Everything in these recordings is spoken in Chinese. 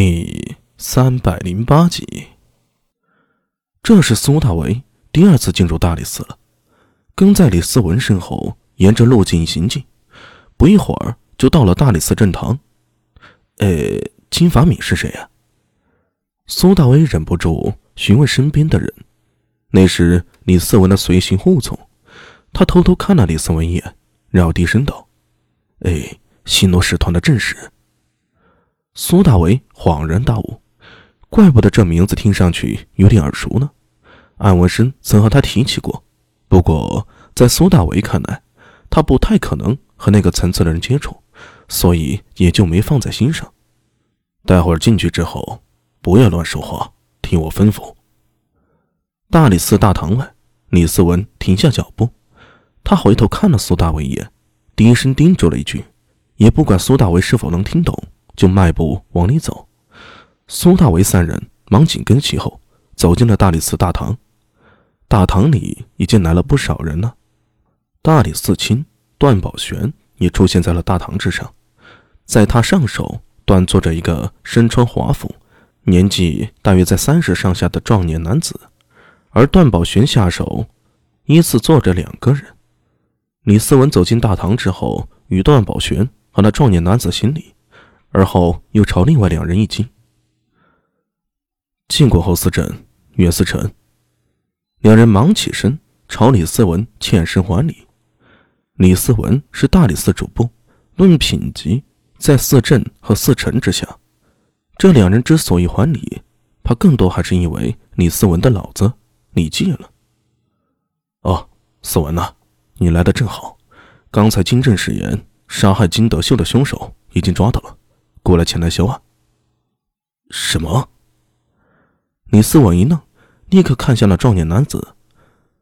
第三百零八集。这是苏大为第二次进入大理寺了，跟在李思文身后，沿着路径行进，不一会儿就到了大理寺正堂。呃，金法敏是谁呀？苏大为忍不住询问身边的人。那是李思文的随行护从，他偷偷看了李思文一眼，然后低声道：“哎，新罗使团的正使。”苏大为恍然大悟，怪不得这名字听上去有点耳熟呢。安文生曾和他提起过，不过在苏大为看来，他不太可能和那个层次的人接触，所以也就没放在心上。待会儿进去之后，不要乱说话，听我吩咐。大理寺大堂外，李思文停下脚步，他回头看了苏大为一眼，低声叮嘱了一句，也不管苏大为是否能听懂。就迈步往里走，苏大为三人忙紧跟其后，走进了大理寺大堂。大堂里已经来了不少人了，大理寺卿段宝玄也出现在了大堂之上，在他上手端坐着一个身穿华服、年纪大约在三十上下的壮年男子，而段宝玄下手依次坐着两个人。李思文走进大堂之后，与段宝玄和那壮年男子行礼。而后又朝另外两人一敬，进过后思镇、岳思成，两人忙起身朝李思文欠身还礼。李思文是大理寺主簿，论品级在四镇和四臣之下。这两人之所以还礼，怕更多还是因为李思文的老子李记了。哦，思文呐，你来的正好，刚才金正誓言杀害金德秀的凶手已经抓到了。过来前来销案。什么？李思文一愣，立刻看向了壮年男子。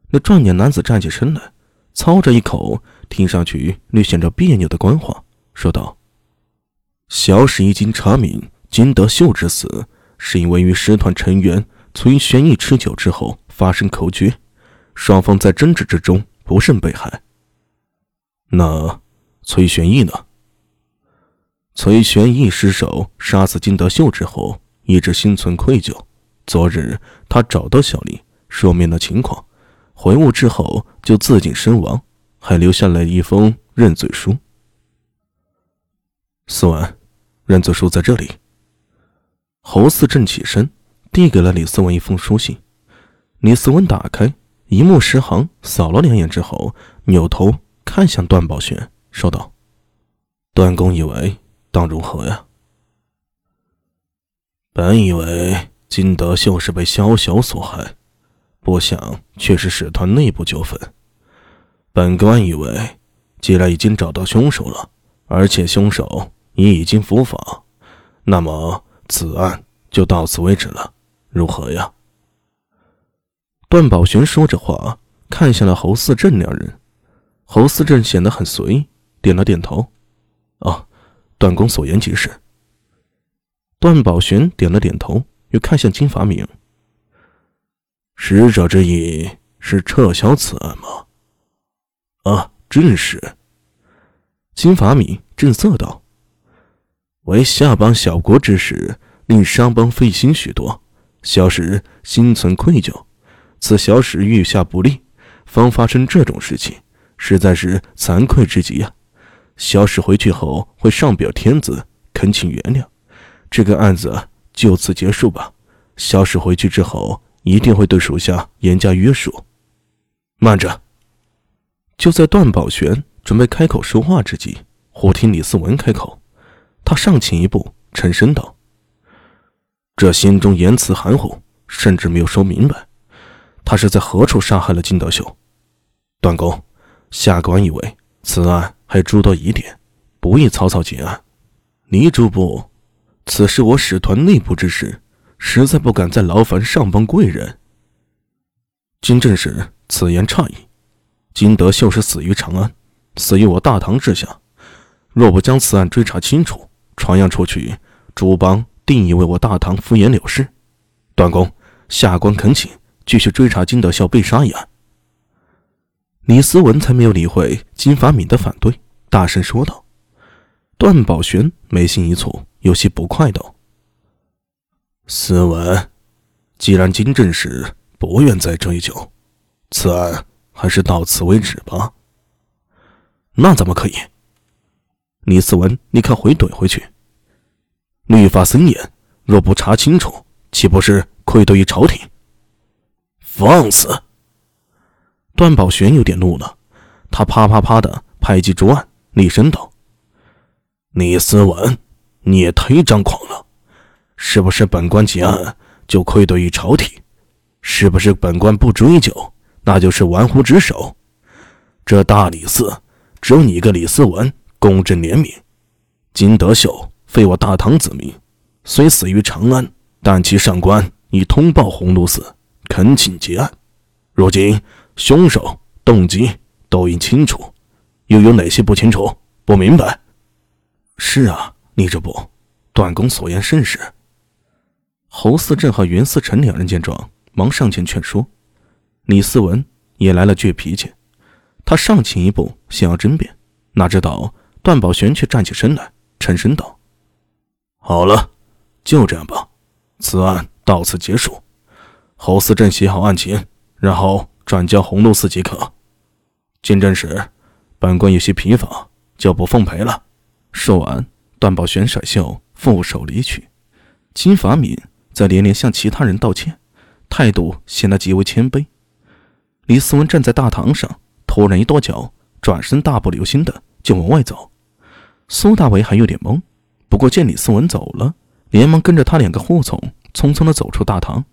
那壮年男子站起身来，操着一口听上去略显着别扭的官话，说道：“小史已经查明，金德秀之死是因为与师团成员崔玄义吃酒之后发生口角，双方在争执之中不慎被害。那崔玄义呢？”崔玄一失手杀死金德秀之后，一直心存愧疚。昨日他找到小丽，说明了情况，回屋之后就自尽身亡，还留下了一封认罪书。思文，认罪书在这里。侯四正起身，递给了李思文一封书信。李思文打开，一目十行，扫了两眼之后，扭头看向段宝轩，说道：“段公以为。”当如何呀？本以为金德秀是被萧晓所害，不想却是使团内部纠纷。本官以为，既然已经找到凶手了，而且凶手也已经伏法，那么此案就到此为止了，如何呀？段宝玄说着话，看向了侯四正两人。侯四正显得很随意，点了点头。哦。段公所言极是。段宝玄点了点头，又看向金法明：“使者之意是撤销此案吗？”“啊，正是。”金法敏正色道：“为下邦小国之事，令商邦费心许多，小使心存愧疚。此小使遇下不利，方发生这种事情，实在是惭愧之极呀。”小史回去后会上表天子，恳请原谅。这个案子就此结束吧。小史回去之后，一定会对属下严加约束。慢着！就在段宝玄准备开口说话之际，忽听李思文开口。他上前一步，沉声道：“这心中言辞含糊，甚至没有说明白，他是在何处杀害了金德秀？”段公，下官以为此案。还诸多疑点，不宜草草结案。倪主簿，此事我使团内部之事，实在不敢再劳烦上邦贵人。金正使此言差矣。金德秀是死于长安，死于我大唐之下。若不将此案追查清楚，传扬出去，诸邦定以为我大唐敷衍了事。段公，下官恳请继续追查金德秀被杀一案。李思文才没有理会金发敏的反对，大声说道：“段宝玄眉心一蹙，有些不快道：‘思文，既然金正使不愿再追究，此案还是到此为止吧。那怎么可以？李思文立刻回怼回去：“律法森严，若不查清楚，岂不是愧对于朝廷？”放肆！段宝玄有点怒了，他啪啪啪的拍击桌案，厉声道：“李思文，你也忒张狂了！是不是本官结案就愧对于朝廷？是不是本官不追究，那就是玩忽职守？这大理寺只有你一个李思文公正廉明，金德秀非我大唐子民，虽死于长安，但其上官已通报鸿胪寺，恳请结案。如今。”凶手动机都已清楚，又有哪些不清楚、不明白？是啊，你这不，段公所言甚是。侯思正和袁思成两人见状，忙上前劝说。李思文也来了倔脾气，他上前一步想要争辩，哪知道段宝玄却站起身来，沉声道：“好了，就这样吧，此案到此结束。侯思正写好案情，然后。”转交红露寺即可。金正使，本官有些疲乏，就不奉陪了。说完，段宝玄甩袖，负手离去。金法敏则连连向其他人道歉，态度显得极为谦卑。李思文站在大堂上，突然一跺脚，转身大步流星的就往外走。苏大为还有点懵，不过见李思文走了，连忙跟着他两个护从，匆匆的走出大堂。